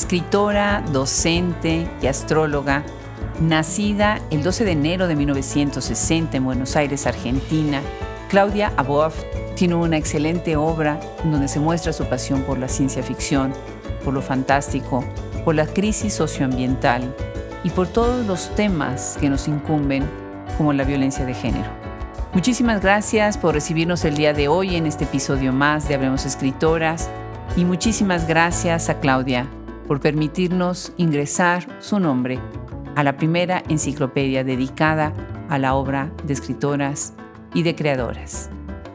escritora, docente y astróloga, nacida el 12 de enero de 1960 en Buenos Aires, Argentina, Claudia Aboaf tiene una excelente obra donde se muestra su pasión por la ciencia ficción, por lo fantástico, por la crisis socioambiental y por todos los temas que nos incumben, como la violencia de género. Muchísimas gracias por recibirnos el día de hoy en este episodio más de Hablemos Escritoras y muchísimas gracias a Claudia por permitirnos ingresar su nombre a la primera enciclopedia dedicada a la obra de escritoras y de creadoras.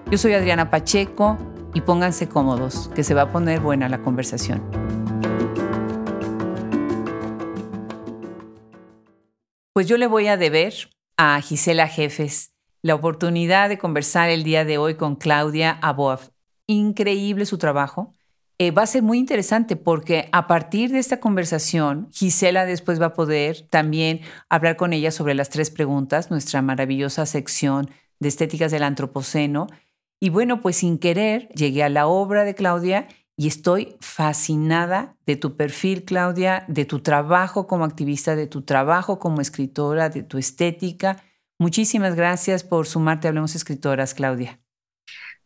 Yo soy Adriana Pacheco y pónganse cómodos, que se va a poner buena la conversación. Pues yo le voy a deber a Gisela Jefes la oportunidad de conversar el día de hoy con Claudia Aboaf. Increíble su trabajo eh, va a ser muy interesante porque a partir de esta conversación, Gisela después va a poder también hablar con ella sobre las tres preguntas, nuestra maravillosa sección de estéticas del antropoceno. Y bueno, pues sin querer llegué a la obra de Claudia y estoy fascinada de tu perfil, Claudia, de tu trabajo como activista, de tu trabajo como escritora, de tu estética. Muchísimas gracias por sumarte a Hablemos Escritoras, Claudia.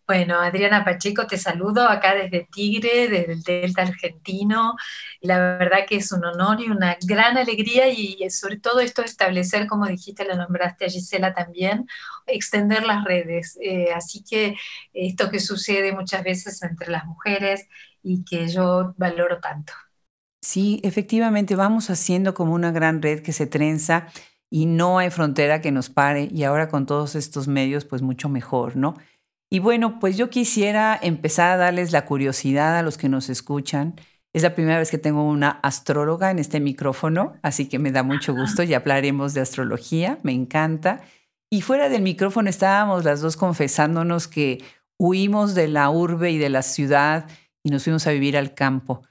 Bueno, Adriana Pacheco, te saludo acá desde Tigre, desde el Delta argentino. La verdad que es un honor y una gran alegría y sobre todo esto establecer, como dijiste, la nombraste a Gisela también, extender las redes. Eh, así que esto que sucede muchas veces entre las mujeres y que yo valoro tanto. Sí, efectivamente, vamos haciendo como una gran red que se trenza y no hay frontera que nos pare y ahora con todos estos medios, pues mucho mejor, ¿no? Y bueno, pues yo quisiera empezar a darles la curiosidad a los que nos escuchan. Es la primera vez que tengo una astróloga en este micrófono, así que me da mucho gusto y hablaremos de astrología, me encanta. Y fuera del micrófono estábamos las dos confesándonos que huimos de la urbe y de la ciudad y nos fuimos a vivir al campo.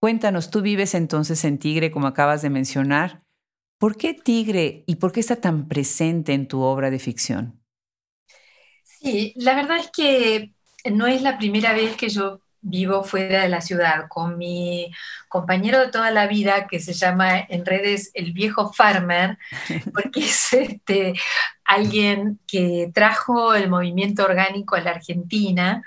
Cuéntanos, tú vives entonces en Tigre, como acabas de mencionar. ¿Por qué Tigre y por qué está tan presente en tu obra de ficción? Sí, la verdad es que no es la primera vez que yo vivo fuera de la ciudad. Con mi compañero de toda la vida que se llama en redes el viejo farmer, porque es este, alguien que trajo el movimiento orgánico a la Argentina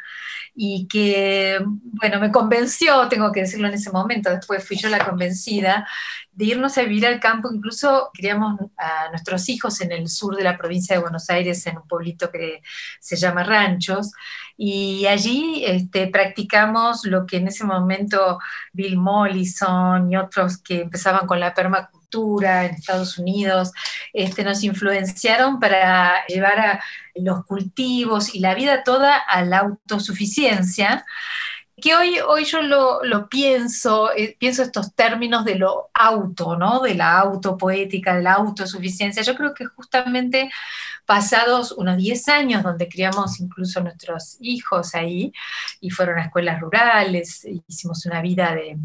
y que, bueno, me convenció, tengo que decirlo en ese momento, después fui yo la convencida, de irnos a vivir al campo, incluso criamos a nuestros hijos en el sur de la provincia de Buenos Aires, en un pueblito que se llama Ranchos, y allí este, practicamos lo que en ese momento Bill Mollison y otros que empezaban con la en Estados Unidos, este, nos influenciaron para llevar a los cultivos y la vida toda a la autosuficiencia que hoy, hoy yo lo, pienso, eh, pienso estos términos de lo auto, ¿no? De la autopoética, de la autosuficiencia. Yo creo que justamente pasados unos 10 años donde criamos incluso nuestros hijos ahí y fueron a escuelas rurales, hicimos una vida de,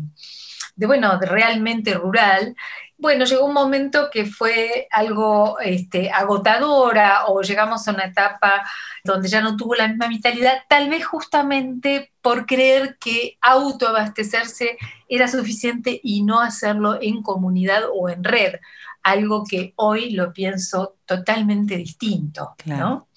de bueno, realmente rural, bueno, llegó un momento que fue algo este, agotadora o llegamos a una etapa donde ya no tuvo la misma vitalidad, tal vez justamente por creer que autoabastecerse era suficiente y no hacerlo en comunidad o en red, algo que hoy lo pienso totalmente distinto. ¿no?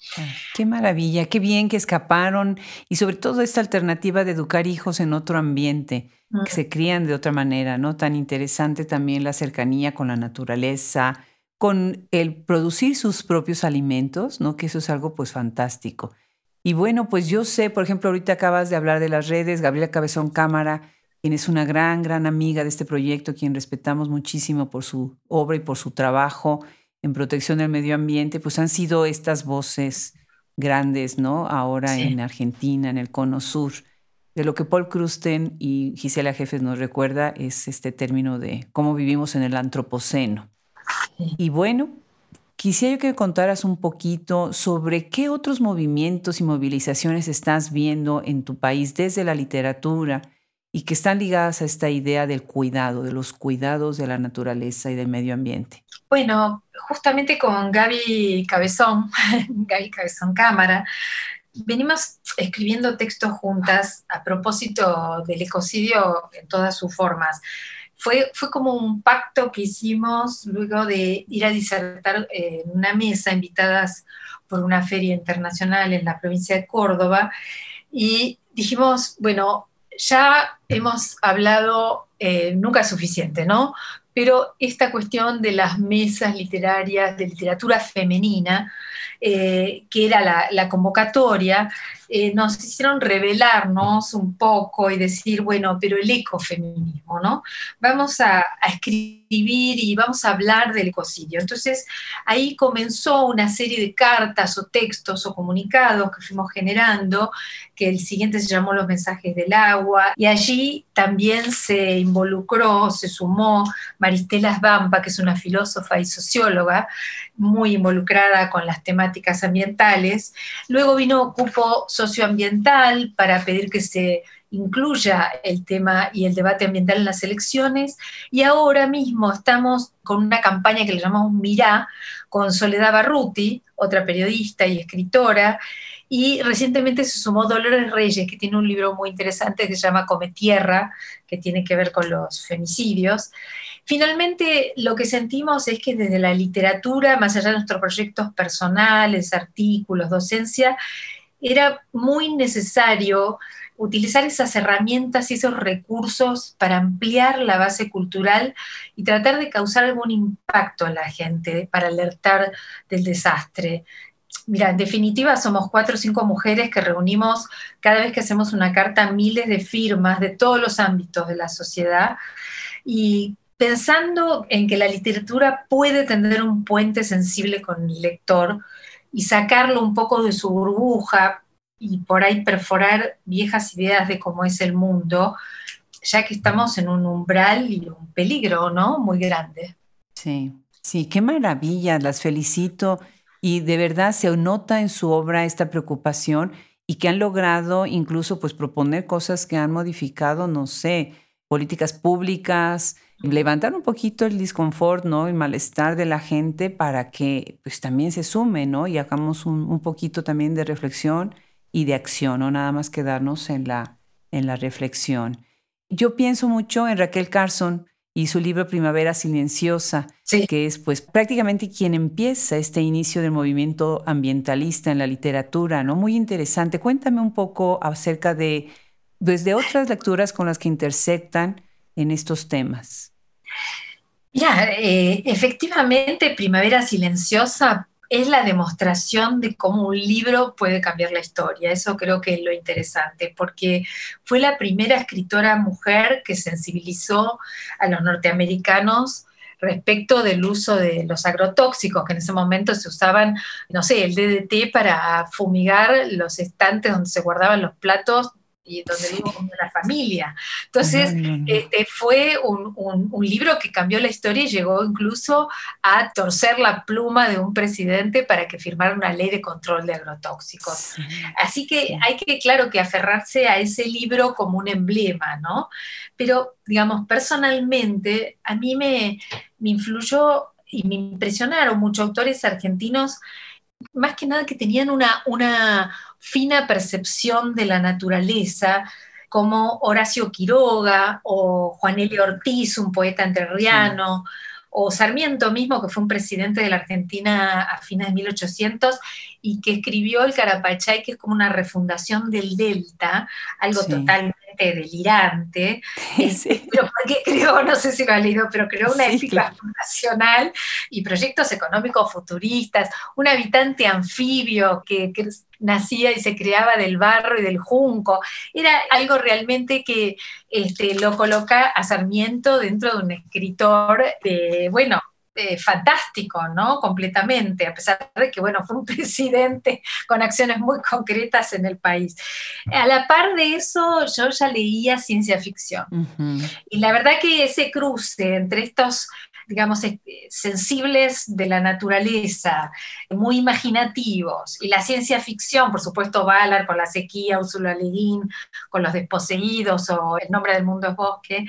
Qué maravilla, qué bien que escaparon y sobre todo esta alternativa de educar hijos en otro ambiente que se crían de otra manera, ¿no? Tan interesante también la cercanía con la naturaleza, con el producir sus propios alimentos, ¿no? Que eso es algo pues fantástico. Y bueno, pues yo sé, por ejemplo, ahorita acabas de hablar de las redes, Gabriela Cabezón Cámara, quien es una gran, gran amiga de este proyecto, quien respetamos muchísimo por su obra y por su trabajo en protección del medio ambiente, pues han sido estas voces grandes, ¿no? Ahora en Argentina, en el Cono Sur de lo que Paul Krusten y Gisela Jefes nos recuerda es este término de cómo vivimos en el antropoceno. Y bueno, quisiera que contaras un poquito sobre qué otros movimientos y movilizaciones estás viendo en tu país desde la literatura y que están ligadas a esta idea del cuidado, de los cuidados de la naturaleza y del medio ambiente. Bueno, justamente con Gaby Cabezón, Gaby Cabezón Cámara, venimos escribiendo textos juntas a propósito del ecocidio en todas sus formas. fue, fue como un pacto que hicimos luego de ir a disertar en una mesa invitadas por una feria internacional en la provincia de Córdoba y dijimos, bueno, ya hemos hablado, eh, nunca es suficiente, ¿no? Pero esta cuestión de las mesas literarias de literatura femenina, eh, que era la, convocatoria, eh, nos hicieron revelarnos un poco y decir, bueno, pero el ecofeminismo, ¿no? Vamos a, escribir y vamos a hablar del ecocidio. Entonces ahí comenzó una serie de cartas o textos o comunicados que fuimos generando, que el siguiente se llamó Los mensajes del agua, y allí también se involucró, se sumó Maristela Svampa, que es una filósofa y socióloga muy involucrada con las temáticas ambientales. Luego vino Cupo Socioambiental para pedir que se incluya el tema y el debate ambiental en las elecciones. Y ahora mismo estamos con una campaña que le llamamos Mirá, con Soledad Barruti, otra periodista y escritora, y recientemente se sumó Dolores Reyes, que tiene un libro muy interesante que se llama Come Tierra, que tiene que ver con los femicidios. Finalmente, lo que sentimos es que desde la literatura, más allá de nuestros proyectos personales, artículos, docencia, era muy necesario utilizar esas herramientas y esos recursos para ampliar la base cultural y tratar de causar algún impacto en la gente para alertar del desastre. Mira, en definitiva somos cuatro o cinco mujeres que reunimos cada vez que hacemos una carta miles de firmas de todos los ámbitos de la sociedad y pensando en que la literatura puede tener un puente sensible con el lector y sacarlo un poco de su burbuja, y por ahí perforar viejas ideas de cómo es el mundo, ya que estamos en un umbral y un peligro, ¿no? Muy grande. Sí, sí, qué maravilla, las felicito y de verdad se nota en su obra esta preocupación y que han logrado incluso pues proponer cosas que han modificado, no sé, políticas públicas, levantar un poquito el disconfort, ¿no? El malestar de la gente para que pues también se sume, ¿no? Y hagamos un, un poquito también de reflexión y de acción, no nada más quedarnos en la, en la reflexión. Yo pienso mucho en Raquel Carson y su libro Primavera Silenciosa, que es pues prácticamente quien empieza este inicio del movimiento ambientalista en la literatura, ¿no? Muy interesante. Cuéntame un poco acerca de, desde otras lecturas con las que intersectan en estos temas. Ya, eh, efectivamente, Primavera Silenciosa es la demostración de cómo un libro puede cambiar la historia. Eso creo que es lo interesante, porque fue la primera escritora mujer que sensibilizó a los norteamericanos respecto del uso de los agrotóxicos, que en ese momento se usaban, no sé, el DDT para fumigar los estantes donde se guardaban los platos y donde vivo con la familia. Entonces, Este, fue un, un, libro que cambió la historia y llegó incluso a torcer la pluma de un presidente para que firmara una ley de control de agrotóxicos. Así que hay que, claro, que aferrarse a ese libro como un emblema, ¿no? Pero, digamos, personalmente, a mí me, me influyó y me impresionaron muchos autores argentinos más que nada que tenían una, una fina percepción de la naturaleza, como Horacio Quiroga o Juan Elio Ortiz, un poeta entrerriano, o Sarmiento mismo, que fue un presidente de la Argentina a fines de 1800 y que escribió el Carapachay, que es como una refundación del Delta, algo totalmente delirante. Este, pero porque creó, no sé si lo ha leído, pero creó una ética fundacional y proyectos económicos futuristas, un habitante anfibio que, nacía y se creaba del barro y del junco. Era algo realmente que este, lo coloca a Sarmiento dentro de un escritor de, bueno, eh, fantástico, ¿no? Completamente, a pesar de que, bueno, fue un presidente con acciones muy concretas en el país. A la par de eso, yo ya leía ciencia ficción. Y la verdad que ese cruce entre estos digamos, sensibles de la naturaleza, muy imaginativos, y la ciencia ficción, por supuesto, Ballard con la sequía, Úrsula Le Guin con los desposeídos o El nombre del mundo es bosque,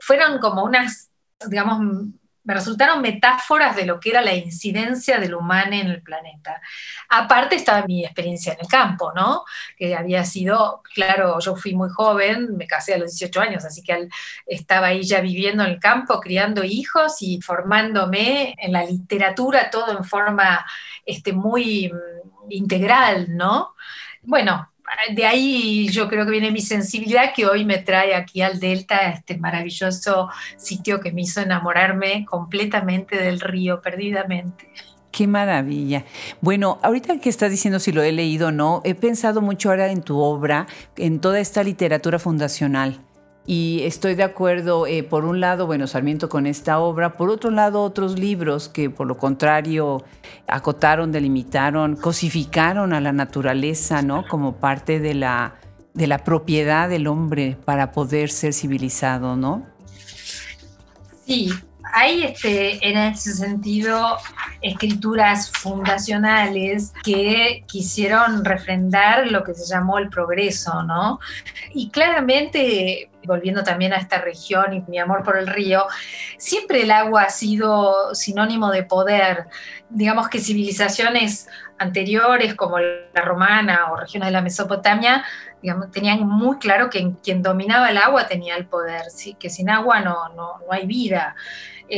fueron como unas, digamos, me resultaron metáforas de lo que era la incidencia del humano en el planeta. Aparte estaba mi experiencia en el campo, ¿no? Que había sido, claro, yo fui muy joven, me casé a los 18 años, así que estaba ahí ya viviendo en el campo, criando hijos y formándome en la literatura, todo en forma este, muy mm, integral, ¿no? Bueno, de ahí yo creo que viene mi sensibilidad que hoy me trae aquí al Delta, este maravilloso sitio que me hizo enamorarme completamente del río, perdidamente. Qué maravilla. Bueno, ahorita que estás diciendo si lo he leído o no, he pensado mucho ahora en tu obra, en toda esta literatura fundacional. Y estoy de acuerdo, eh, por un lado, bueno, Sarmiento con esta obra, por otro lado, otros libros que por lo contrario acotaron, delimitaron, cosificaron a la naturaleza, ¿no? Como parte de la, de la propiedad del hombre para poder ser civilizado, ¿no? Sí, hay este, en ese sentido escrituras fundacionales que quisieron refrendar lo que se llamó el progreso, ¿no? Y claramente, volviendo también a esta región y mi amor por el río, siempre el agua ha sido sinónimo de poder. Digamos que civilizaciones anteriores, como la romana o regiones de la Mesopotamia, tenían muy claro que quien dominaba el agua tenía el poder, ¿sí? que sin agua no, no, no hay vida.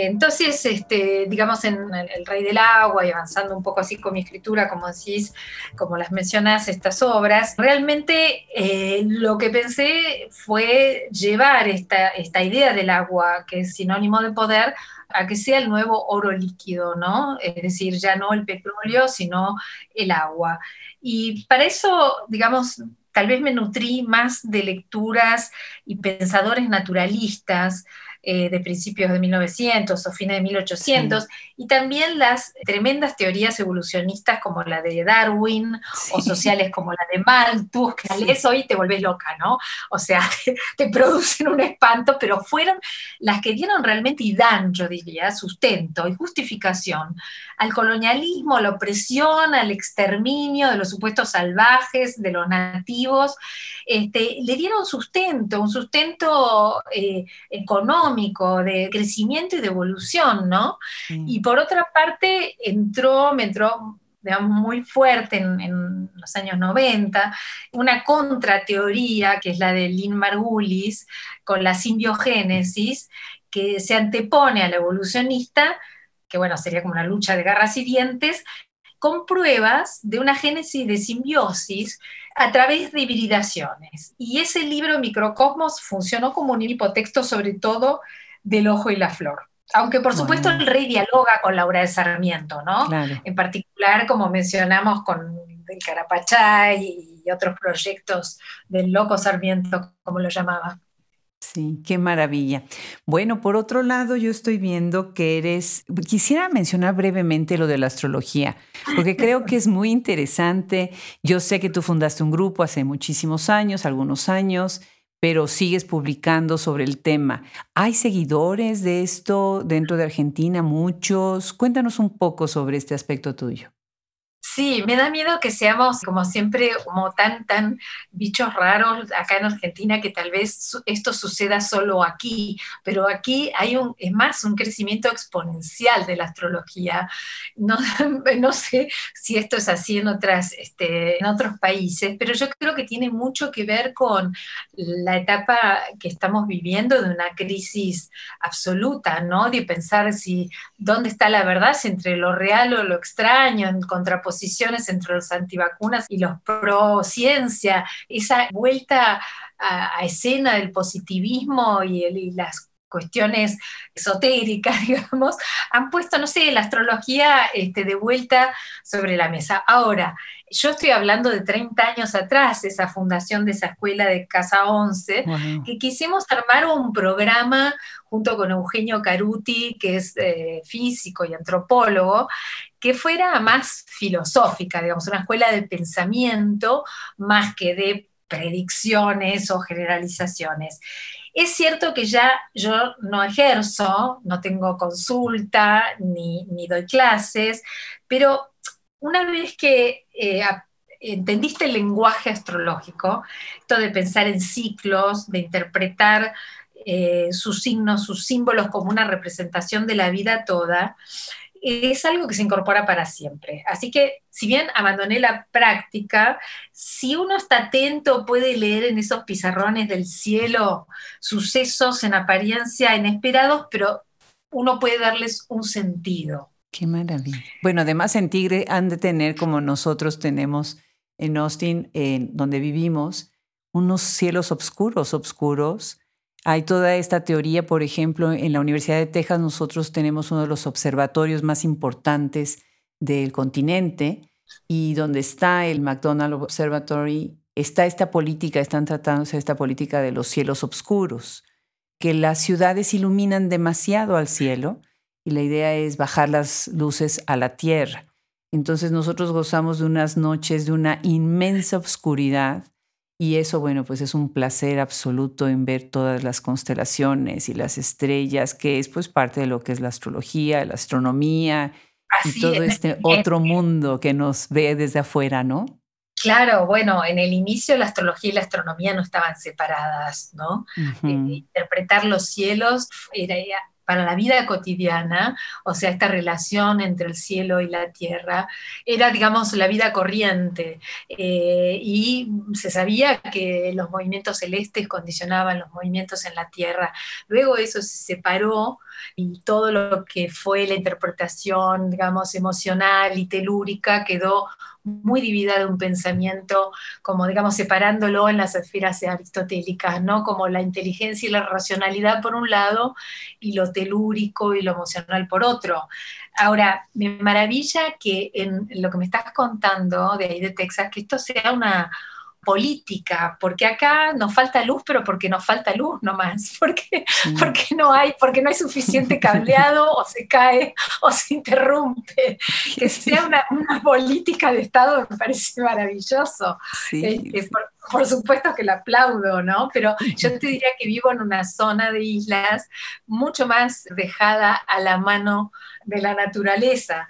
Entonces, este, digamos, en El Rey del Agua y avanzando un poco así con mi escritura, como decís, como las mencionas, estas obras, realmente eh, lo que pensé fue llevar esta, esta idea del agua, que es sinónimo de poder, a que sea el nuevo oro líquido, ¿no? Es decir, ya no el petróleo, sino el agua. Y para eso, digamos, tal vez me nutrí más de lecturas y pensadores naturalistas, eh, de principios de 1900 o fines de 1800, y también las tremendas teorías evolucionistas como la de Darwin o sociales como la de Malthus, que lees hoy te volvés loca, ¿no? O sea, te, producen un espanto, pero fueron las que dieron realmente y dan, yo diría, sustento y justificación al colonialismo, a la opresión, al exterminio de los supuestos salvajes, de los nativos, este, le dieron sustento, un sustento eh, económico, de crecimiento y de evolución, ¿no? Y por otra parte, entró, me entró digamos, muy fuerte en, los años 90, una contrateoría, que es la de Lynn Margulis, con la simbiogénesis, que se antepone a la evolucionista, que bueno, sería como una lucha de garras y dientes, con pruebas de una génesis de simbiosis a través de hibridaciones. Y ese libro, Microcosmos, funcionó como un hipotexto sobre todo del ojo y la flor. Aunque por supuesto el rey dialoga con Laura de Sarmiento, ¿no? En particular, como mencionamos con el Carapachá y otros proyectos del loco Sarmiento, como lo llamaba. Sí, qué maravilla. Bueno, por otro lado, yo estoy viendo que eres, quisiera mencionar brevemente lo de la astrología, porque creo que es muy interesante. Yo sé que tú fundaste un grupo hace muchísimos años, algunos años, pero sigues publicando sobre el tema. ¿Hay seguidores de esto dentro de Argentina? Muchos. Cuéntanos un poco sobre este aspecto tuyo. Sí, me da miedo que seamos como siempre como tan, tan bichos raros acá en Argentina que tal vez esto suceda solo aquí, pero aquí hay un, es más, un crecimiento exponencial de la astrología. No, no sé si esto es así en, otras, este, en otros países, pero yo creo que tiene mucho que ver con la etapa que estamos viviendo de una crisis absoluta, ¿no? De pensar si dónde está la verdad, si entre lo real o lo extraño, en contraposición entre los antivacunas y los pro ciencia, esa vuelta a, escena del positivismo y, y las cuestiones esotéricas, digamos, han puesto, no sé, la astrología este, de vuelta sobre la mesa. Ahora, yo estoy hablando de 30 años atrás, esa fundación de esa escuela de Casa 11, que quisimos armar un programa junto con Eugenio Caruti, que es eh, físico y antropólogo, que fuera más filosófica, digamos, una escuela de pensamiento más que de predicciones o generalizaciones. Es cierto que ya yo no ejerzo, no tengo consulta ni, doy clases, pero una vez que eh, entendiste el lenguaje astrológico, esto de pensar en ciclos, de interpretar eh, sus signos, sus símbolos como una representación de la vida toda, es algo que se incorpora para siempre. Así que, si bien abandoné la práctica, si uno está atento puede leer en esos pizarrones del cielo sucesos en apariencia inesperados, pero uno puede darles un sentido. Qué maravilla. Bueno, además en Tigre han de tener, como nosotros tenemos en Austin, donde vivimos, unos cielos oscuros, oscuros, hay toda esta teoría, por ejemplo, en la Universidad de Texas nosotros tenemos uno de los observatorios más importantes del continente y donde está el McDonald Observatory está esta política, están tratándose esta política de los cielos oscuros, que las ciudades iluminan demasiado al cielo y la idea es bajar las luces a la tierra. Entonces nosotros gozamos de unas noches de una inmensa oscuridad y eso, bueno, pues es un placer absoluto en ver todas las constelaciones y las estrellas, que es pues parte de lo que es la astrología, la astronomía y todo este otro mundo que nos ve desde afuera, ¿no? Claro, bueno, en el inicio la astrología y la astronomía no estaban separadas, ¿no? Eh, interpretar los cielos era para la vida cotidiana, o sea, esta relación entre el cielo y la tierra, era, digamos, la vida corriente. Eh, y se sabía que los movimientos celestes condicionaban los movimientos en la tierra. Luego eso se separó y todo lo que fue la interpretación, digamos, emocional y telúrica quedó muy dividida de un pensamiento, como digamos, separándolo en las esferas aristotélicas, ¿no? Como la inteligencia y la racionalidad por un lado y lo telúrico y lo emocional por otro. Ahora, me maravilla que en lo que me estás contando de ahí de Texas, que esto sea una, política, porque acá nos falta luz, pero porque nos falta luz nomás, porque, porque, no, hay, porque no hay suficiente cableado o se cae o se interrumpe. Que sea una, política de Estado me parece maravilloso. Este, por, supuesto que lo aplaudo, ¿no? Pero yo te diría que vivo en una zona de islas mucho más dejada a la mano de la naturaleza.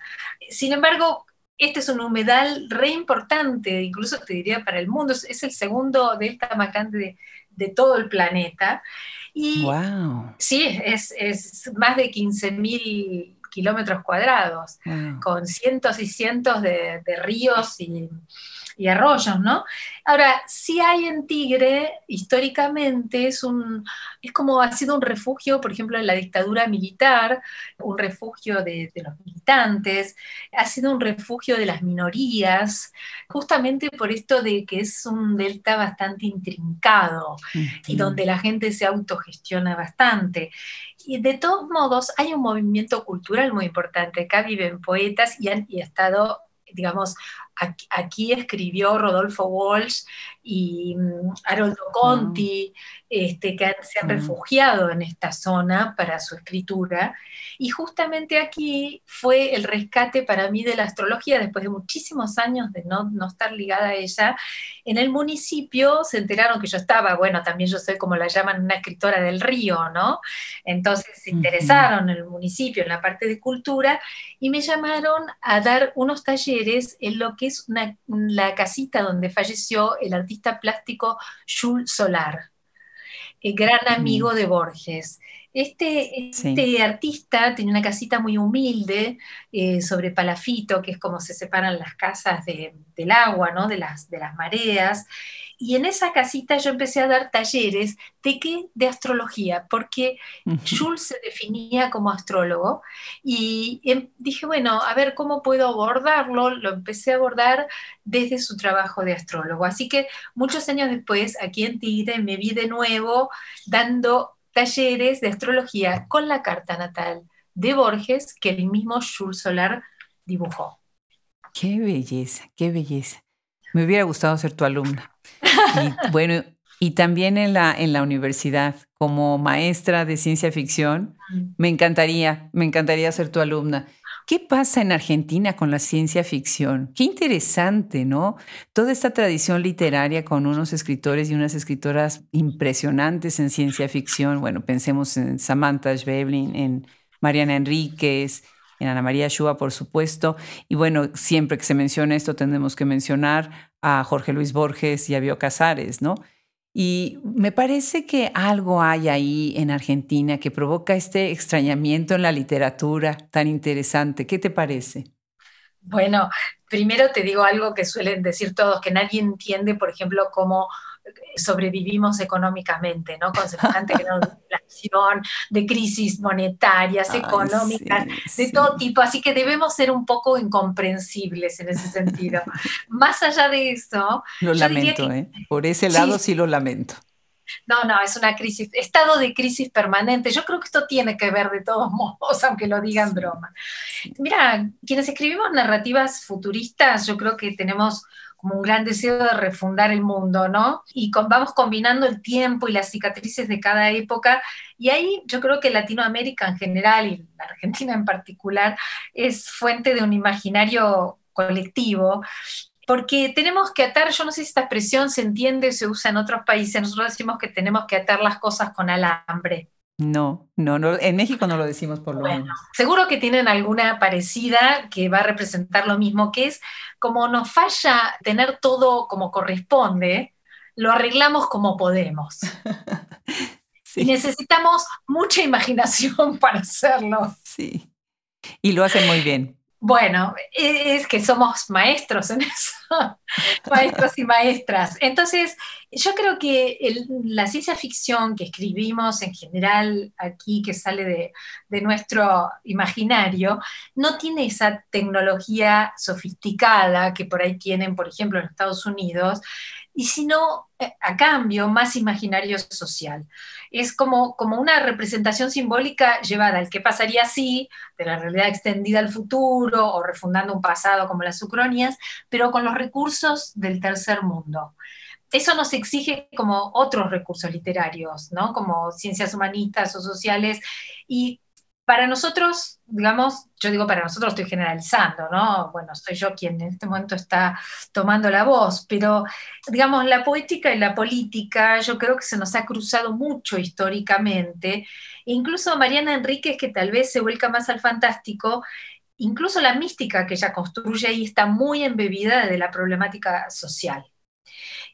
Sin embargo, este es un humedal re importante, incluso te diría para el mundo, es, el segundo delta más grande de, todo el planeta. Y wow. sí, es, más de 15.000 kilómetros cuadrados, con cientos y cientos de, de ríos y y arroyos, ¿no? Ahora, sí hay en Tigre, históricamente, es, un, es como ha sido un refugio, por ejemplo, en la dictadura militar, un refugio de, los militantes, ha sido un refugio de las minorías, justamente por esto de que es un delta bastante intrincado y donde la gente se autogestiona bastante. Y de todos modos, hay un movimiento cultural muy importante. Acá viven poetas y han y ha estado digamos, Aquí, escribió Rodolfo Walsh y mm, Haroldo Conti, este, que se han refugiado en esta zona para su escritura. Y justamente aquí fue el rescate para mí de la astrología, después de muchísimos años de no, no estar ligada a ella. En el municipio se enteraron que yo estaba, bueno, también yo soy como la llaman una escritora del río, ¿no? Entonces se interesaron en el municipio, en la parte de cultura, y me llamaron a dar unos talleres en lo que es la casita donde falleció el artista plástico Jules Solar, el gran mm. amigo de Borges. Este, este artista tenía una casita muy humilde eh, sobre palafito, que es como se separan las casas del agua, ¿no? de, las, de las mareas. Y en esa casita yo empecé a dar talleres de qué? De astrología, porque Jules se definía como astrólogo y em, dije, bueno, a ver cómo puedo abordarlo. Lo empecé a abordar desde su trabajo de astrólogo. Así que muchos años después, aquí en Tigre, me vi de nuevo dando talleres de astrología con la carta natal de Borges que el mismo Jules Solar dibujó. Qué belleza, qué belleza. Me hubiera gustado ser tu alumna. Y, bueno, y también en la, en la universidad, como maestra de ciencia ficción, me encantaría, me encantaría ser tu alumna. ¿Qué pasa en Argentina con la ciencia ficción? Qué interesante, ¿no? Toda esta tradición literaria con unos escritores y unas escritoras impresionantes en ciencia ficción. Bueno, pensemos en Samantha Schweblin, en Mariana Enríquez, Ana María Shua, por supuesto. Y bueno, siempre que se menciona esto, tendremos que mencionar a Jorge Luis Borges y a Bio Casares, ¿no? Y me parece que algo hay ahí en Argentina que provoca este extrañamiento en la literatura tan interesante. ¿Qué te parece? Bueno, primero te digo algo que suelen decir todos, que nadie entiende, por ejemplo, cómo sobrevivimos económicamente, ¿no? Con semejante grado de inflación, de crisis monetarias, económicas, de todo tipo. Así que debemos ser un poco incomprensibles en ese sentido. Más allá de eso... Lo lamento, ¿eh? Por ese lado sí lo lamento. No, no, es una crisis, estado de crisis permanente. Yo creo que esto tiene que ver de todos modos, aunque lo digan broma. Mira, quienes escribimos narrativas futuristas, yo creo que tenemos como un gran deseo de refundar el mundo, ¿no? Y vamos combinando el tiempo y las cicatrices de cada época. Y ahí yo creo que Latinoamérica en general y la Argentina en particular es fuente de un imaginario colectivo porque tenemos que atar, yo no sé si esta expresión se entiende se usa en otros países, nosotros decimos que tenemos que atar las cosas con alambre. No, no, no, en México no lo decimos por lo menos. Seguro que tienen alguna parecida que va a representar lo mismo, que es como nos falla tener todo como corresponde, lo arreglamos como podemos. Y necesitamos mucha imaginación para hacerlo. Sí. Y lo hacen muy bien. Bueno, es que somos maestros en eso, maestros y maestras. Entonces, yo creo que la ciencia ficción que escribimos en general aquí, que sale de, de, nuestro imaginario, no tiene esa tecnología sofisticada que por ahí tienen, por ejemplo, en Estados Unidos, y sino eh, a cambio más imaginario social. Es como, como una representación simbólica llevada al que pasaría si, de la realidad extendida al futuro o refundando un pasado como las ucronias, pero con los recursos del tercer mundo eso nos exige como otros recursos literarios, ¿no? Como ciencias humanistas o sociales, y para nosotros, digamos, yo digo para nosotros estoy generalizando, ¿no? Bueno, soy yo quien en este momento está tomando la voz, pero digamos, la poética y la política yo creo que se nos ha cruzado mucho históricamente, incluso Mariana Enríquez, que tal vez se vuelca más al fantástico, incluso la mística que ella construye ahí está muy embebida de la problemática social.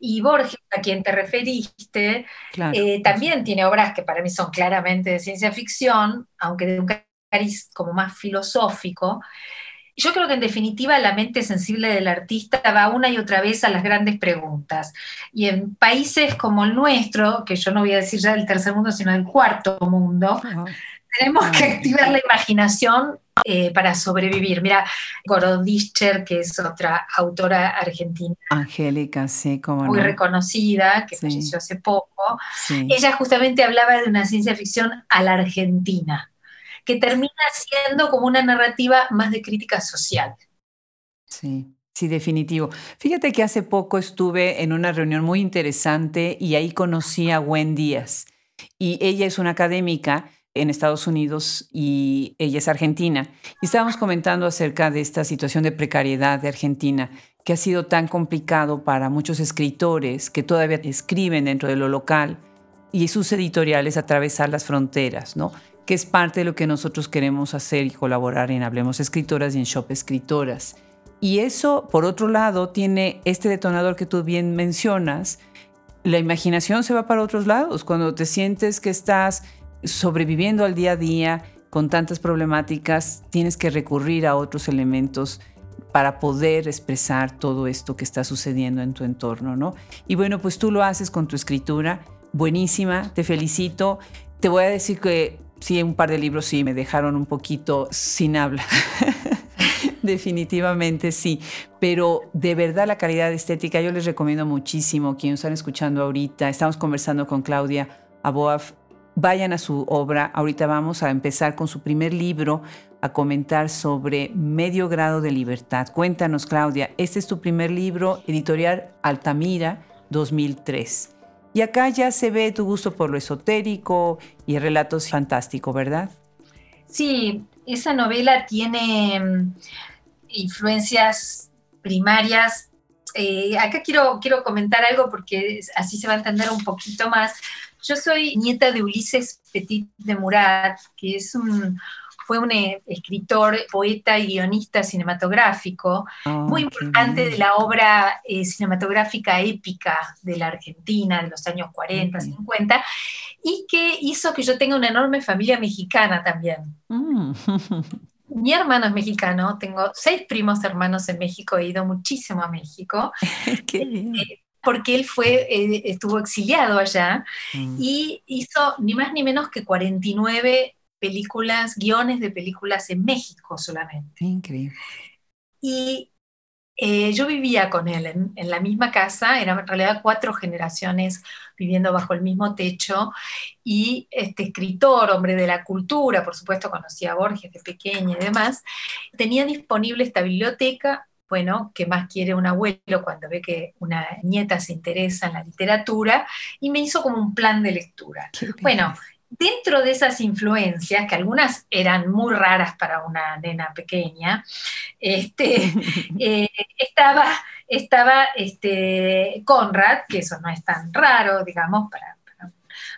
Y Borges, a quien te referiste, eh, también tiene obras que para mí son claramente de ciencia ficción, aunque de un cariz como más filosófico. Yo creo que en definitiva la mente sensible del artista va una y otra vez a las grandes preguntas. Y en países como el nuestro, que yo no voy a decir ya del tercer mundo, sino del cuarto mundo, tenemos que activar la imaginación eh, para sobrevivir. Mira, Gorodischer, que es otra autora argentina. Angélica, sí, como Muy reconocida, que falleció hace poco. Ella justamente hablaba de una ciencia ficción a la argentina, que termina siendo como una narrativa más de crítica social. Sí. Sí, definitivo. Fíjate que hace poco estuve en una reunión muy interesante y ahí conocí a Gwen Díaz. Y ella es una académica en Estados Unidos y ella es argentina. Y estábamos comentando acerca de esta situación de precariedad de Argentina, que ha sido tan complicado para muchos escritores que todavía escriben dentro de lo local y sus editoriales atravesar las fronteras, ¿no? Que es parte de lo que nosotros queremos hacer y colaborar en Hablemos Escritoras y en Shop Escritoras. Y eso, por otro lado, tiene este detonador que tú bien mencionas. La imaginación se va para otros lados. Cuando te sientes que estás sobreviviendo al día a día con tantas problemáticas, tienes que recurrir a otros elementos para poder expresar todo esto que está sucediendo en tu entorno, ¿no? Y bueno, pues tú lo haces con tu escritura, buenísima, te felicito. Te voy a decir que sí, un par de libros sí me dejaron un poquito sin habla. Definitivamente sí, pero de verdad la calidad estética yo les recomiendo muchísimo, quienes están escuchando ahorita, estamos conversando con Claudia Aboaf vayan a su obra. Ahorita vamos a empezar con su primer libro a comentar sobre medio grado de libertad. Cuéntanos, Claudia, este es tu primer libro, editorial Altamira 2003. Y acá ya se ve tu gusto por lo esotérico y el relato es fantástico, ¿verdad? Sí, esa novela tiene mm, influencias primarias. Eh, acá quiero, quiero comentar algo porque así se va a entender un poquito más. Yo soy nieta de Ulises Petit de Murat, que es un fue un eh, escritor, poeta y guionista cinematográfico, Oh, muy importante de la obra eh, cinematográfica épica de la Argentina de los años 40, Ujú. 50, y que hizo que yo tenga una enorme familia mexicana también. Mm. Mi hermano es mexicano, tengo seis primos hermanos en México, he ido muchísimo a México, Qué bien. Porque él fue, eh, estuvo exiliado allá Mm. y hizo ni más ni menos que 49 películas, guiones de películas en México solamente. Increíble. Y eh, yo vivía con él en, en la misma casa, eran en realidad cuatro generaciones viviendo bajo el mismo techo, y este escritor, hombre de la cultura, por supuesto conocía a Borges de pequeña y demás, tenía disponible esta biblioteca, bueno, que más quiere un abuelo cuando ve que una nieta se interesa en la literatura, y me hizo como un plan de lectura. Qué. Bueno, dentro de esas influencias, que algunas eran muy raras para una nena pequeña, este, eh, estaba, estaba este, Conrad, que eso no es tan raro, digamos, para, para-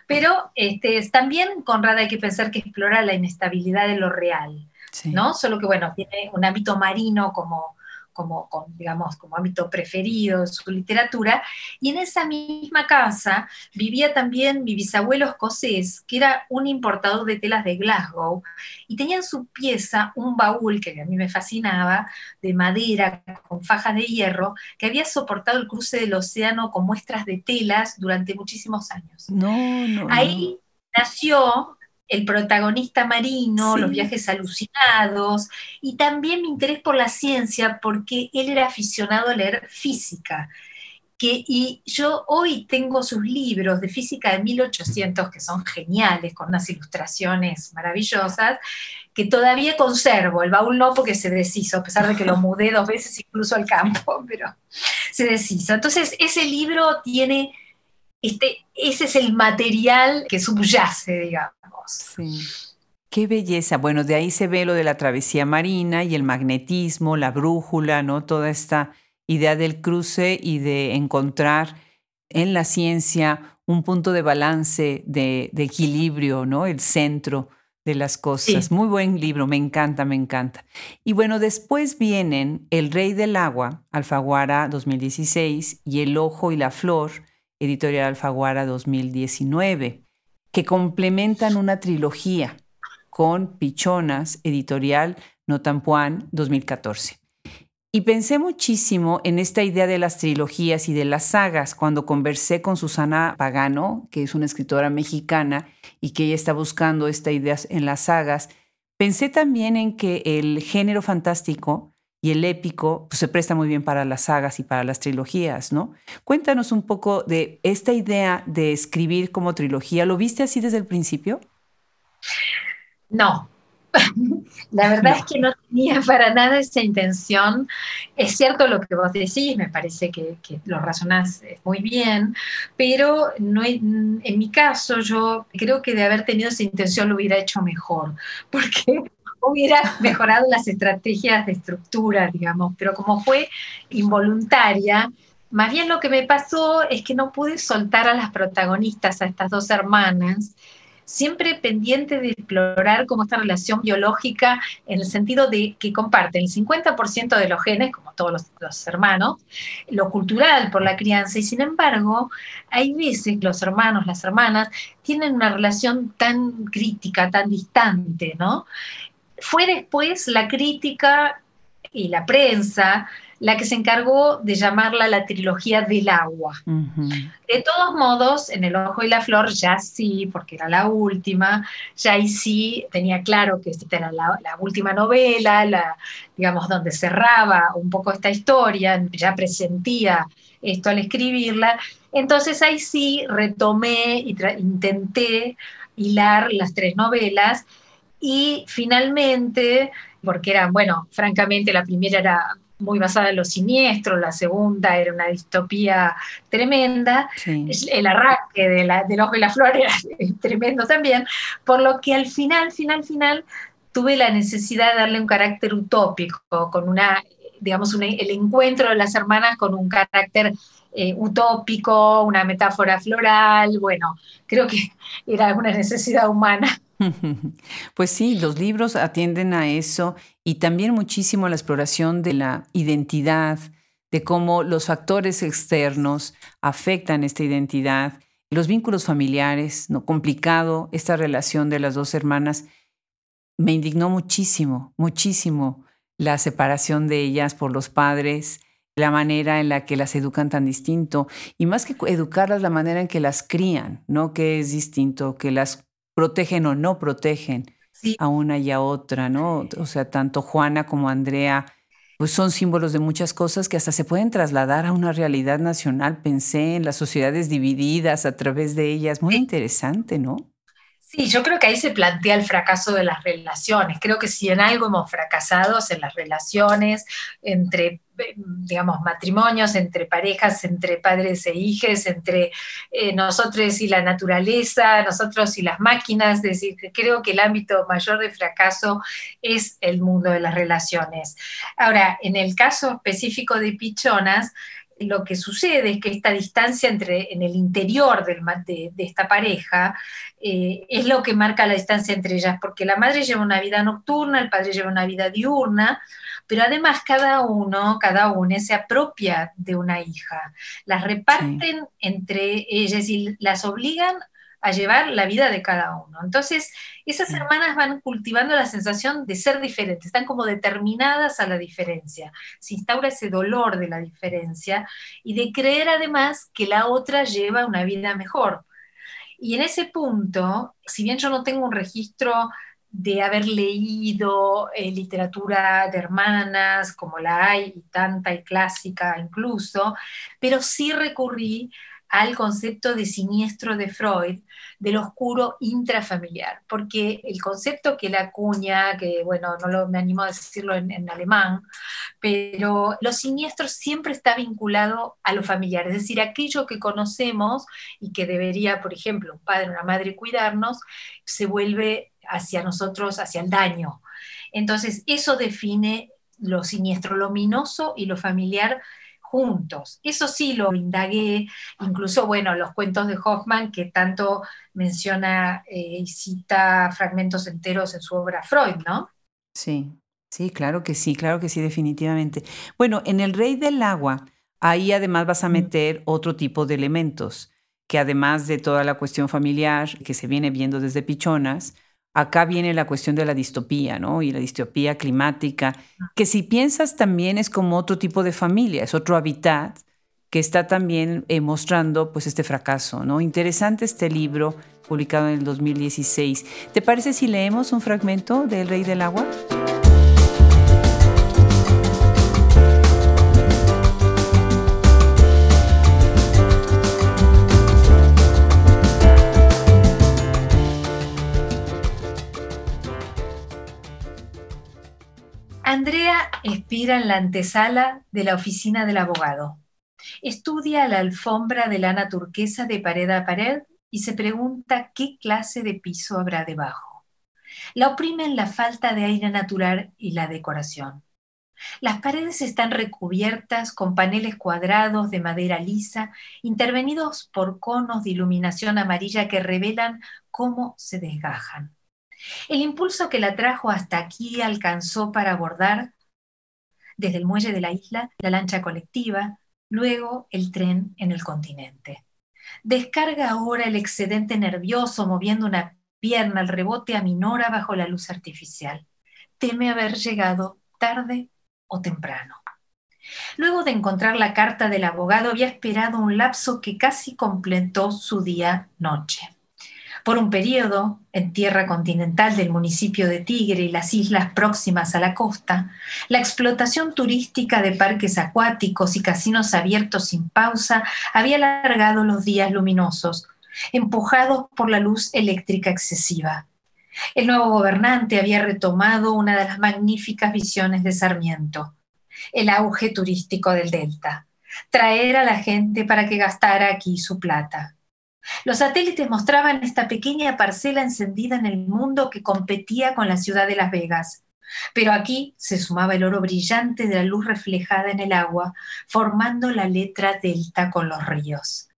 pero este, también Conrad hay que pensar que explora la inestabilidad de lo real, Sí. ¿no? Solo que, bueno, tiene un ámbito marino como, como, con, digamos, como ámbito preferido de su literatura, y en esa misma casa vivía también mi bisabuelo escocés, que era un importador de telas de Glasgow, y tenía en su pieza un baúl que a mí me fascinaba, de madera con fajas de hierro, que había soportado el cruce del océano con muestras de telas durante muchísimos años. No, no, Ahí nació el protagonista marino, Sí. los viajes alucinados y también mi interés por la ciencia porque él era aficionado a leer física. Que, y yo hoy tengo sus libros de física de 1800 que son geniales, con unas ilustraciones maravillosas, que todavía conservo. El baúl no porque se deshizo, a pesar de que lo mudé dos veces incluso al campo, pero se deshizo. Entonces, ese libro tiene este, ese es el material que subyace, digamos. Sí. Qué belleza. Bueno, de ahí se ve lo de la travesía marina y el magnetismo, la brújula, ¿no? Toda esta idea del cruce y de encontrar en la ciencia un punto de balance, de, de equilibrio, ¿no? El centro de las cosas. Sí. Muy buen libro, me encanta, me encanta. Y bueno, después vienen El Rey del Agua, Alfaguara 2016, y El Ojo y la Flor, editorial Alfaguara 2019, que complementan una trilogía con Pichonas, editorial Notampuan 2014. Y pensé muchísimo en esta idea de las trilogías y de las sagas cuando conversé con Susana Pagano, que es una escritora mexicana y que ella está buscando esta idea en las sagas. Pensé también en que el género fantástico y el épico pues, se presta muy bien para las sagas y para las trilogías, ¿no? Cuéntanos un poco de esta idea de escribir como trilogía. ¿Lo viste así desde el principio? No. La verdad No. es que no tenía para nada esa intención. Es cierto lo que vos decís, me parece que, que lo razonás eh, muy bien, pero no en mi caso yo creo que de haber tenido esa intención lo hubiera hecho mejor, porque hubiera mejorado las estrategias de estructura, digamos, pero como fue involuntaria, más bien lo que me pasó es que no pude soltar a las protagonistas, a estas dos hermanas, siempre pendiente de explorar cómo esta relación biológica, en el sentido de que comparten el 50% de los genes, como todos los, los hermanos, lo cultural por la crianza, y sin embargo, hay veces los hermanos, las hermanas, tienen una relación tan crítica, tan distante, ¿no? Fue después la crítica y la prensa la que se encargó de llamarla la trilogía del agua. De todos modos, en El Ojo y la Flor ya sí, porque era la última, ya ahí sí tenía claro que esta era la, la última novela, la, digamos, donde cerraba un poco esta historia, ya presentía esto al escribirla. Entonces ahí sí retomé y intenté hilar las tres novelas y finalmente, porque eran, bueno, francamente la primera era muy basada en lo siniestro, la segunda era una distopía tremenda, Sí. el arranque de la, del ojo y la flor era tremendo también, por lo que al final, final, final, tuve la necesidad de darle un carácter utópico, con una, digamos, el encuentro de las hermanas con un carácter eh, utópico, una metáfora floral, bueno, creo que era una necesidad humana. Pues sí, los libros atienden a eso y también muchísimo a la exploración de la identidad, de cómo los factores externos afectan esta identidad, los vínculos familiares, no complicado esta relación de las dos hermanas. Me indignó muchísimo, muchísimo la separación de ellas por los padres, la manera en la que las educan tan distinto y más que educarlas, la manera en que las crían, ¿no? Que es distinto, que las protegen o no protegen a una y a otra, ¿no? O sea, tanto Juana como Andrea, pues son símbolos de muchas cosas que hasta se pueden trasladar a una realidad nacional. Pensé en las sociedades divididas a través de ellas. Muy interesante, ¿no? Sí, yo creo que ahí se plantea el fracaso de las relaciones. Creo que si en algo hemos fracasado es en las relaciones entre, digamos, matrimonios, entre parejas, entre padres e hijos, entre eh, nosotros y la naturaleza, nosotros y las máquinas. Es decir, creo que el ámbito mayor de fracaso es el mundo de las relaciones. Ahora, en el caso específico de Pichonas, lo que sucede es que esta distancia entre, en el interior del, de, de, esta pareja eh, es lo que marca la distancia entre ellas, porque la madre lleva una vida nocturna, el padre lleva una vida diurna, pero además cada uno, cada una se apropia de una hija, las reparten entre ellas y las obligan a llevar la vida de cada uno. Entonces, esas hermanas van cultivando la sensación de ser diferentes, están como determinadas a la diferencia. Se instaura ese dolor de la diferencia y de creer además que la otra lleva una vida mejor. Y en ese punto, si bien yo no tengo un registro de haber leído eh, literatura de hermanas, como la hay, y tanta y clásica incluso, pero sí recurrí al concepto de siniestro de Freud, del oscuro intrafamiliar, porque el concepto que la acuña, que bueno, no lo, me animo a decirlo en, alemán, pero lo siniestro siempre está vinculado a lo familiar, es decir, aquello que conocemos y que debería, por ejemplo, un padre o una madre cuidarnos, se vuelve hacia nosotros, hacia el daño. Entonces, eso define lo siniestro, lo ominoso y lo familiar juntos. Eso sí lo indagué, incluso, bueno, los cuentos de Hoffman, que tanto menciona eh, y cita fragmentos enteros en su obra Freud, ¿no? Sí, sí, claro que sí, claro que sí, definitivamente. Bueno, en El Rey del Agua, ahí además vas a meter otro tipo de elementos, que además de toda la cuestión familiar que se viene viendo desde Pichonas, acá viene la cuestión de la distopía, ¿no? Y la distopía climática, que si piensas también es como otro tipo de familia, es otro hábitat que está también eh, mostrando pues este fracaso, ¿no? Interesante este libro publicado en el 2016. ¿Te parece si leemos un fragmento del Rey del Agua? Andrea expira en la antesala de la oficina del abogado. Estudia la alfombra de lana turquesa de pared a pared y se pregunta qué clase de piso habrá debajo. La oprimen la falta de aire natural y la decoración. Las paredes están recubiertas con paneles cuadrados de madera lisa, intervenidos por conos de iluminación amarilla que revelan cómo se desgajan. El impulso que la trajo hasta aquí alcanzó para abordar desde el muelle de la isla la lancha colectiva, luego el tren en el continente. Descarga ahora el excedente nervioso moviendo una pierna al rebote aminora bajo la luz artificial. Teme haber llegado tarde o temprano. Luego de encontrar la carta del abogado había esperado un lapso que casi completó su día-noche. Por un periodo, en tierra continental del municipio de Tigre y las islas próximas a la costa, la explotación turística de parques acuáticos y casinos abiertos sin pausa había alargado los días luminosos, empujados por la luz eléctrica excesiva. El nuevo gobernante había retomado una de las magníficas visiones de Sarmiento, el auge turístico del delta, traer a la gente para que gastara aquí su plata. Los satélites mostraban esta pequeña parcela encendida en el mundo que competía con la ciudad de Las Vegas. Pero aquí se sumaba el oro brillante de la luz reflejada en el agua, formando la letra delta con los ríos.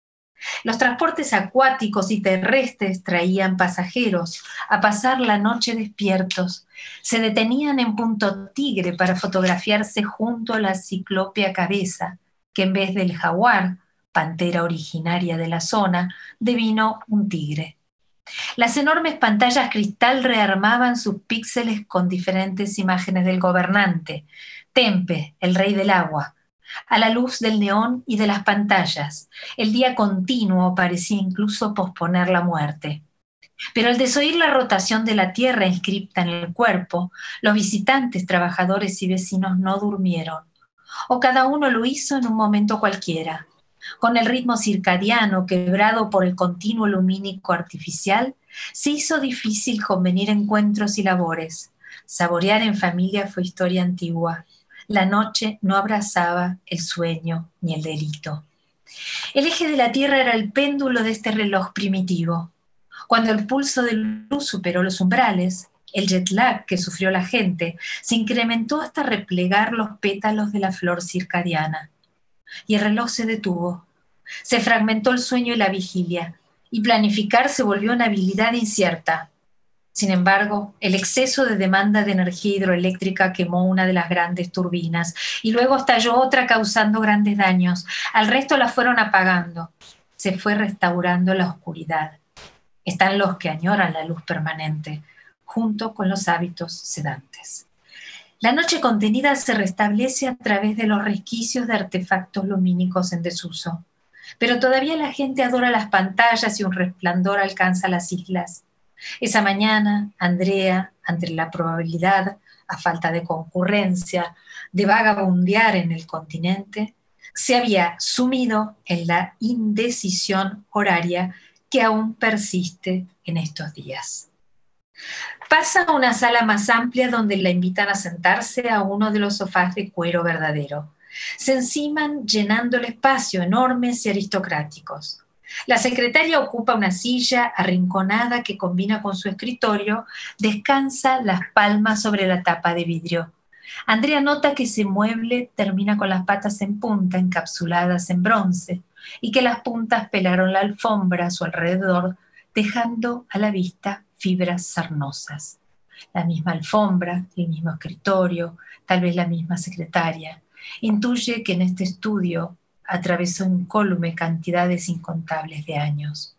Los transportes acuáticos y terrestres traían pasajeros a pasar la noche despiertos. Se detenían en Punto Tigre para fotografiarse junto a la ciclópea cabeza, que en vez del jaguar, pantera originaria de la zona, devino un tigre. Las enormes pantallas cristal rearmaban sus píxeles con diferentes imágenes del gobernante, Tempe, el rey del agua, a la luz del neón y de las pantallas. El día continuo parecía incluso posponer la muerte. Pero al desoír la rotación de la Tierra inscripta en el cuerpo, los visitantes, trabajadores y vecinos no durmieron, o cada uno lo hizo en un momento cualquiera. Con el ritmo circadiano quebrado por el continuo lumínico artificial, se hizo difícil convenir encuentros y labores. Saborear en familia fue historia antigua la noche no abrazaba el sueño ni el delito. El eje de la Tierra era el péndulo de este reloj primitivo. Cuando el pulso de luz superó los umbrales, el jet lag que sufrió la gente se incrementó hasta replegar los pétalos de la flor circadiana. Y el reloj se detuvo. Se fragmentó el sueño y la vigilia, y planificar se volvió una habilidad incierta. Sin embargo, el exceso de demanda de energía hidroeléctrica quemó una de las grandes turbinas y luego estalló otra causando grandes daños. Al resto la fueron apagando. Se fue restaurando la oscuridad. Están los que añoran la luz permanente, junto con los hábitos sedantes. La noche contenida se restablece a través de los resquicios de artefactos lumínicos en desuso. Pero todavía la gente adora las pantallas y un resplandor alcanza las islas. Esa mañana, Andrea, ante la probabilidad, a falta de concurrencia, de vagabundear en el continente, se había sumido en la indecisión horaria que aún persiste en estos días. Pasa a una sala más amplia donde la invitan a sentarse a uno de los sofás de cuero verdadero. Se enciman llenando el espacio enormes y aristocráticos. La secretaria ocupa una silla arrinconada que combina con su escritorio, descansa las palmas sobre la tapa de vidrio. Andrea nota que ese mueble termina con las patas en punta, encapsuladas en bronce, y que las puntas pelaron la alfombra a su alrededor, dejando a la vista fibras sarnosas. La misma alfombra, el mismo escritorio, tal vez la misma secretaria. Intuye que en este estudio atravesó incólume cantidades incontables de años.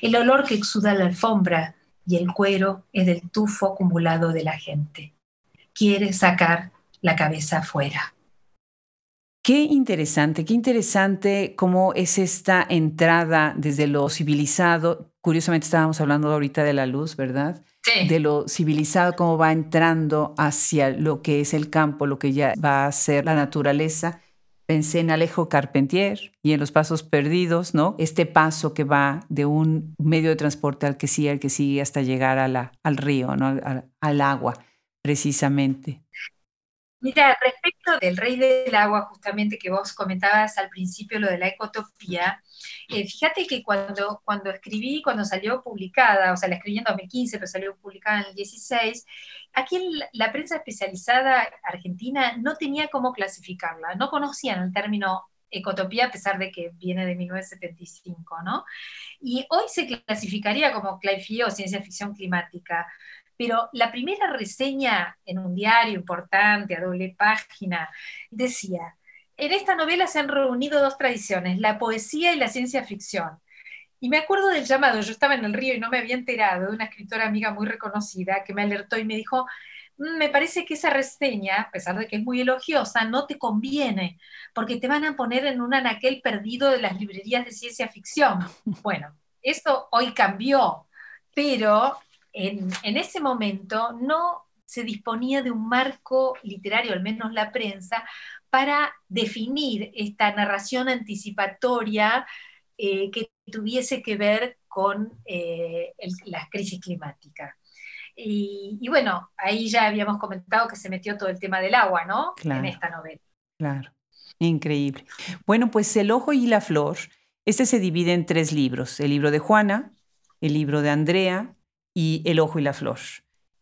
El olor que exuda la alfombra y el cuero es del tufo acumulado de la gente. Quiere sacar la cabeza afuera. Qué interesante, qué interesante cómo es esta entrada desde lo civilizado. Curiosamente estábamos hablando ahorita de la luz, ¿verdad? Sí. De lo civilizado, cómo va entrando hacia lo que es el campo, lo que ya va a ser la naturaleza Pensé en Alejo Carpentier y en los pasos perdidos, ¿no? Este paso que va de un medio de transporte al que sigue, al que sigue hasta llegar a la, al río, ¿no? al agua, precisamente. Mira, respecto del rey del agua, justamente que vos comentabas al principio, lo de la ecotopía, eh, fíjate que cuando, cuando escribí, cuando salió publicada, o sea, la escribí en 2015, pero salió publicada en el 16, aquí la prensa especializada argentina no tenía cómo clasificarla, no conocían el término ecotopía a pesar de que viene de 1975, ¿no? Y hoy se clasificaría como cli o ciencia ficción climática, pero la primera reseña en un diario importante, a doble página, decía, en esta novela se han reunido dos tradiciones, la poesía y la ciencia ficción. Y me acuerdo del llamado, yo estaba en el río y no me había enterado, de una escritora amiga muy reconocida que me alertó y me dijo, mm, me parece que esa reseña, a pesar de que es muy elogiosa, no te conviene, porque te van a poner en un anaquel perdido de las librerías de ciencia ficción. Bueno, esto hoy cambió, pero en, ese momento no se disponía de un marco literario, al menos la prensa, para definir esta narración anticipatoria eh, que tuviese que ver con eh, la crisis climática. Y, bueno, ahí ya habíamos comentado que se metió todo el tema del agua, ¿no? en esta novela. Claro, increíble. Bueno, pues El ojo y la flor, este se divide en tres libros, el libro de Juana, el libro de Andrea y El ojo y la flor.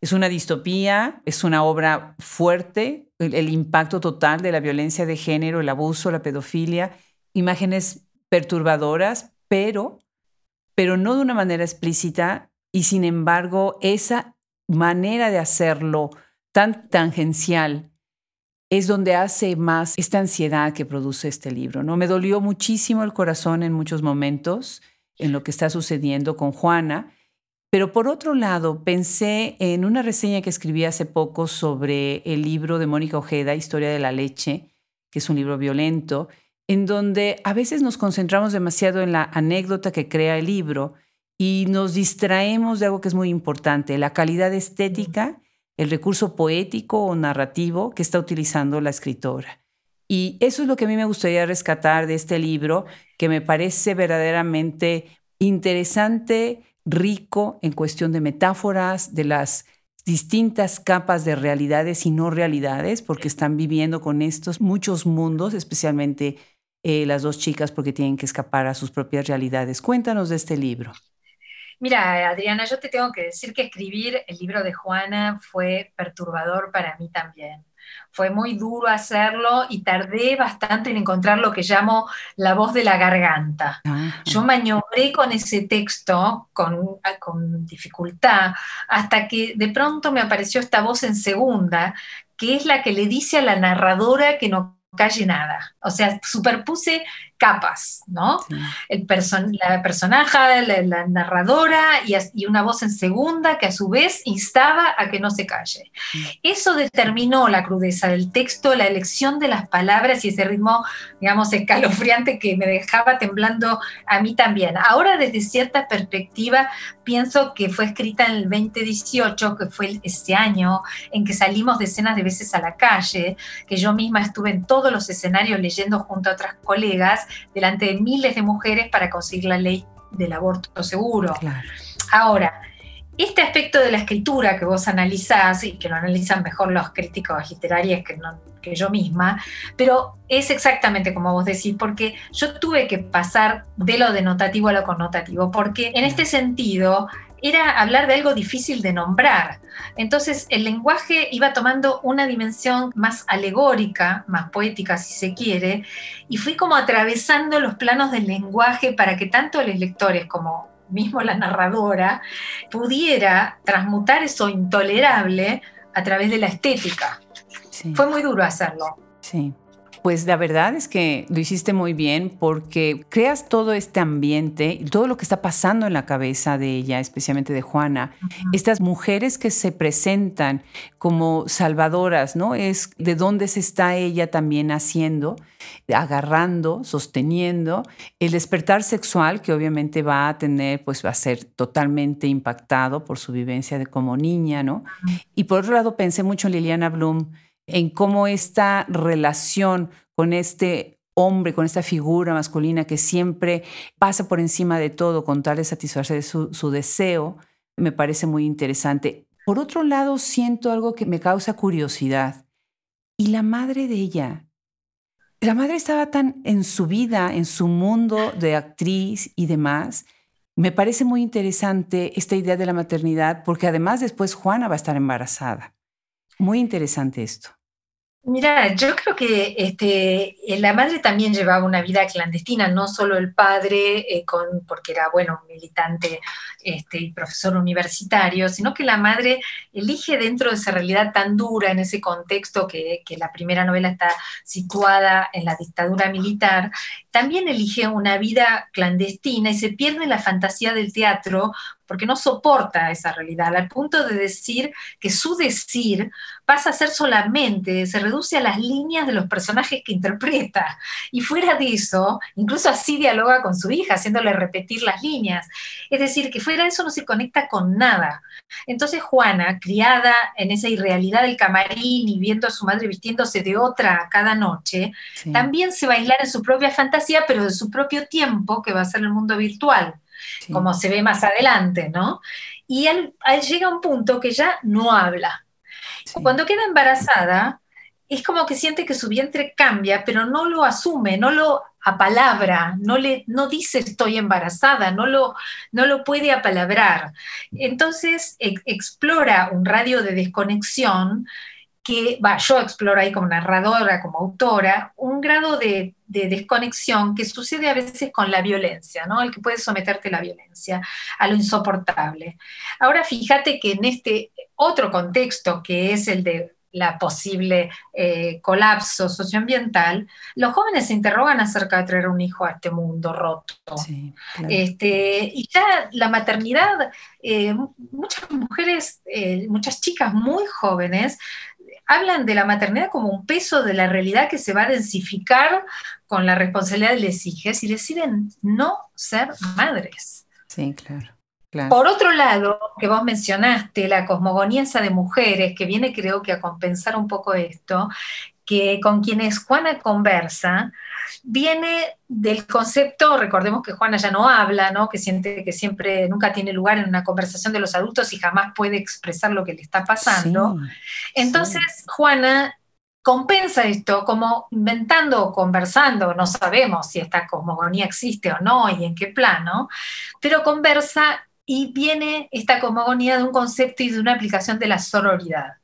Es una distopía, es una obra fuerte, el, impacto total de la violencia de género, el abuso, la pedofilia, imágenes perturbadoras, pero, pero no de una manera explícita y sin embargo esa manera de hacerlo tan tangencial es donde hace más esta ansiedad que produce este libro. ¿no? Me dolió muchísimo el corazón en muchos momentos en lo que está sucediendo con Juana, pero por otro lado pensé en una reseña que escribí hace poco sobre el libro de Mónica Ojeda, Historia de la leche, que es un libro violento, en donde a veces nos concentramos demasiado en la anécdota que crea el libro y nos distraemos de algo que es muy importante, la calidad estética el recurso poético o narrativo que está utilizando la escritora. Y eso es lo que a mí me gustaría rescatar de este libro, que me parece verdaderamente interesante, rico en cuestión de metáforas, de las distintas capas de realidades y no realidades, porque están viviendo con estos muchos mundos, especialmente eh, las dos chicas, porque tienen que escapar a sus propias realidades. Cuéntanos de este libro. Mira, Adriana, yo te tengo que decir que escribir el libro de Juana fue perturbador para mí también. Fue muy duro hacerlo y tardé bastante en encontrar lo que llamo la voz de la garganta. Yo maniobré con ese texto con, con dificultad hasta que de pronto me apareció esta voz en segunda, que es la que le dice a la narradora que no calle nada. O sea, superpuse capas, ¿no? El la personaje, la, narradora y, una voz en segunda que a su vez instaba a que no se calle. Eso determinó la crudeza del texto, la elección de las palabras y ese ritmo, digamos, escalofriante que me dejaba temblando a mí también. Ahora, desde cierta perspectiva, pienso que fue escrita en el 2018, que fue ese año en que salimos decenas de veces a la calle, que yo misma estuve en todos los escenarios leyendo junto a otras colegas delante de miles de mujeres para conseguir la ley del aborto seguro. Ahora, este aspecto de la escritura que vos analizás y que lo analizan mejor los críticos literarios que, que yo misma, pero es exactamente como vos decís, porque yo tuve que pasar de lo denotativo a lo connotativo, porque en este sentido era hablar de algo difícil de nombrar. Entonces el lenguaje iba tomando una dimensión más alegórica, más poética si se quiere, y fui como atravesando los planos del lenguaje para que tanto los lectores como mismo la narradora pudiera transmutar eso intolerable a través de la estética. Fue muy duro hacerlo. Sí. Pues la verdad es que lo hiciste muy bien porque creas todo este ambiente, todo lo que está pasando en la cabeza de ella, especialmente de Juana. Estas mujeres que se presentan como salvadoras, ¿no? Es de dónde se está ella también haciendo, agarrando, sosteniendo el despertar sexual que obviamente va a tener, pues va a ser totalmente impactado por su vivencia de como niña, ¿no? Y por otro lado pensé mucho en Liliana Bloom en cómo esta relación con este hombre, con esta figura masculina que siempre pasa por encima de todo con tal de satisfacer su, su deseo, me parece muy interesante. Por otro lado, siento algo que me causa curiosidad. ¿Y la madre de ella? La madre estaba tan en su vida, en su mundo de actriz y demás. Me parece muy interesante esta idea de la maternidad porque además después Juana va a estar embarazada. Muy interesante esto. Mira, yo creo que este, eh, la madre también llevaba una vida clandestina, no solo el padre, eh, con, porque era, bueno, militante este, y profesor universitario, sino que la madre elige dentro de esa realidad tan dura, en ese contexto que, que la primera novela está situada en la dictadura militar, también elige una vida clandestina y se pierde la fantasía del teatro porque no soporta esa realidad, al punto de decir que su decir pasa a ser solamente, se reduce a las líneas de los personajes que interpreta. Y fuera de eso, incluso así dialoga con su hija, haciéndole repetir las líneas. Es decir, que fuera de eso no se conecta con nada. Entonces Juana, criada en esa irrealidad del camarín y viendo a su madre vistiéndose de otra cada noche, también se va a aislar en su propia fantasía, pero de su propio tiempo, que va a ser el mundo virtual como se ve más adelante, ¿no? Y él, llega un punto que ya no habla. Cuando queda embarazada, es como que siente que su vientre cambia, pero no lo asume, no lo apalabra, no, le, no dice estoy embarazada, no lo, no lo puede apalabrar. Entonces explora un radio de desconexión que, yo exploro ahí como narradora, como autora, un grado de, desconexión que sucede a veces con la violencia, ¿no? El que puede someterte a la violencia, a lo insoportable. Ahora fíjate que en este otro contexto, que es el de la posible eh, colapso socioambiental, los jóvenes se interrogan acerca de traer un hijo a este mundo roto. este, y ya la maternidad, eh, muchas mujeres, eh, muchas chicas muy jóvenes hablan de la maternidad como un peso de la realidad que se va a densificar con la responsabilidad de los hijos y deciden no ser madres. Sí, claro. Por otro lado, que vos mencionaste, la cosmogonía de mujeres, que viene creo que a compensar un poco esto, que con quienes Juana conversa, viene del concepto, recordemos que Juana ya no habla, ¿no? que siente que siempre, nunca tiene lugar en una conversación de los adultos y jamás puede expresar lo que le está pasando. Entonces, Juana compensa esto como inventando o conversando, no sabemos si esta cosmogonía existe o no y en qué plano, pero conversa y viene esta cosmogonía de un concepto y de una aplicación de la sororidad.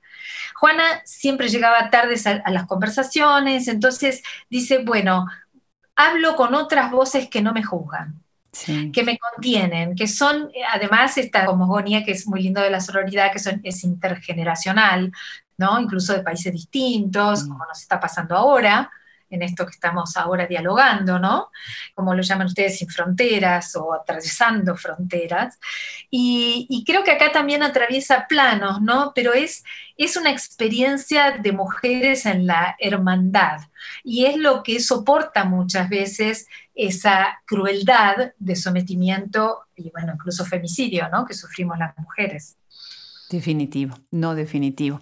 Juana siempre llegaba tarde a, las conversaciones, entonces dice, bueno, hablo con otras voces que no me juzgan. que me contienen, que son, además, esta cosmogonía que es muy lindo de la sororidad, que son, es intergeneracional, ¿no? Incluso de países distintos, mm. como nos está pasando ahora, en esto que estamos ahora dialogando, ¿no? Como lo llaman ustedes, sin fronteras o atravesando fronteras. Y, creo que acá también atraviesa planos, ¿no? Pero es, es una experiencia de mujeres en la hermandad y es lo que soporta muchas veces esa crueldad de sometimiento y, bueno, incluso femicidio, ¿no? Que sufrimos las mujeres. Definitivo, no definitivo.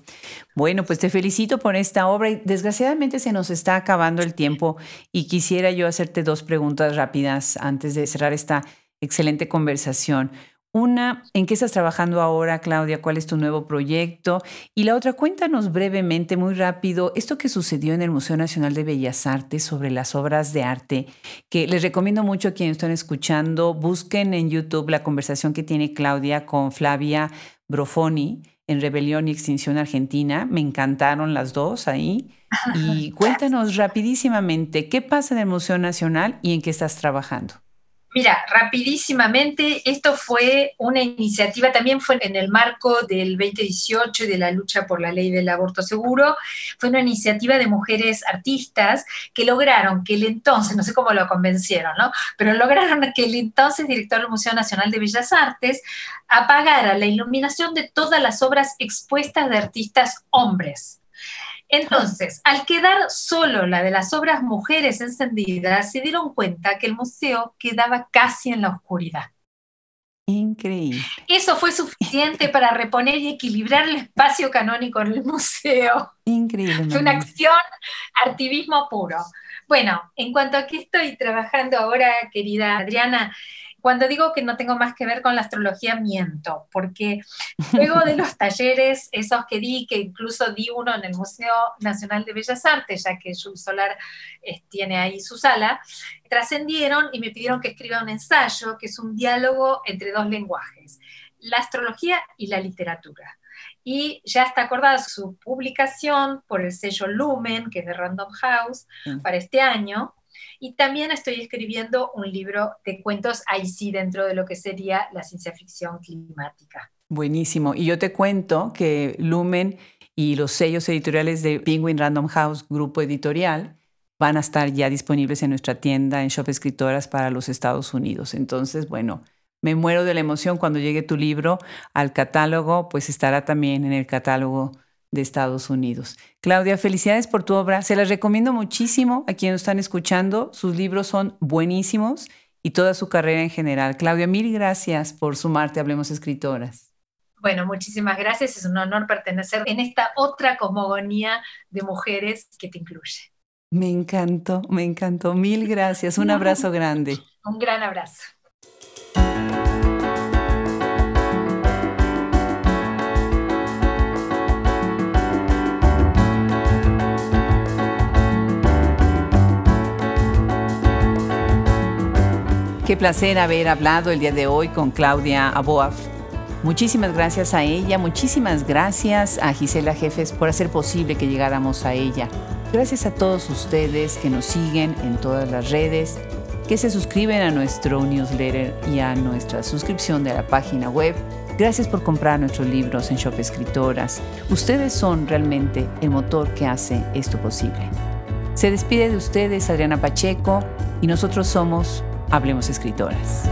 Bueno, pues te felicito por esta obra y desgraciadamente se nos está acabando el tiempo y quisiera yo hacerte dos preguntas rápidas antes de cerrar esta excelente conversación. Una, ¿en qué estás trabajando ahora, Claudia? ¿Cuál es tu nuevo proyecto? Y la otra, cuéntanos brevemente, muy rápido, esto que sucedió en el Museo Nacional de Bellas Artes sobre las obras de arte, que les recomiendo mucho a quienes están escuchando, busquen en YouTube la conversación que tiene Claudia con Flavia Brofoni en Rebelión y Extinción Argentina. Me encantaron las dos ahí. Y cuéntanos rapidísimamente qué pasa en el Museo Nacional y en qué estás trabajando. Mira, rapidísimamente, esto fue una iniciativa, también fue en el marco del 2018 y de la lucha por la ley del aborto seguro, fue una iniciativa de mujeres artistas que lograron que el entonces, no sé cómo lo convencieron, ¿no? Pero lograron que el entonces director del Museo Nacional de Bellas Artes apagara la iluminación de todas las obras expuestas de artistas hombres. Entonces, al quedar solo la de las obras mujeres encendidas, se dieron cuenta que el museo quedaba casi en la oscuridad. Increíble. Eso fue suficiente para reponer y equilibrar el espacio canónico en el museo. Increíble. Fue una acción, activismo puro. Bueno, en cuanto a qué estoy trabajando ahora, querida Adriana, cuando digo que no tengo más que ver con la astrología, miento, porque luego de los talleres, esos que di, que incluso di uno en el Museo Nacional de Bellas Artes, ya que Jules Solar eh, tiene ahí su sala, trascendieron y me pidieron que escriba un ensayo, que es un diálogo entre dos lenguajes, la astrología y la literatura y ya está acordada su publicación por el sello Lumen, que es de Random House, mm. para este año. Y también estoy escribiendo un libro de cuentos, ahí sí, dentro de lo que sería la ciencia ficción climática. Buenísimo. Y yo te cuento que Lumen y los sellos editoriales de Penguin Random House, grupo editorial, van a estar ya disponibles en nuestra tienda en Shop Escritoras para los Estados Unidos. Entonces, bueno, me muero de la emoción cuando llegue tu libro al catálogo, pues estará también en el catálogo de Estados Unidos. Claudia, felicidades por tu obra. Se las recomiendo muchísimo a quienes están escuchando. Sus libros son buenísimos y toda su carrera en general. Claudia, mil gracias por sumarte a Hablemos Escritoras. Bueno, muchísimas gracias. Es un honor pertenecer en esta otra cosmogonía de mujeres que te incluye. Me encantó, me encantó. Mil gracias. Un abrazo grande. Un gran abrazo. Qué placer haber hablado el día de hoy con Claudia Aboaf. Muchísimas gracias a ella, muchísimas gracias a Gisela Jefes por hacer posible que llegáramos a ella. Gracias a todos ustedes que nos siguen en todas las redes, que se suscriben a nuestro newsletter y a nuestra suscripción de la página web. Gracias por comprar nuestros libros en Shop Escritoras. Ustedes son realmente el motor que hace esto posible. Se despide de ustedes Adriana Pacheco y nosotros somos Hablemos Escritoras.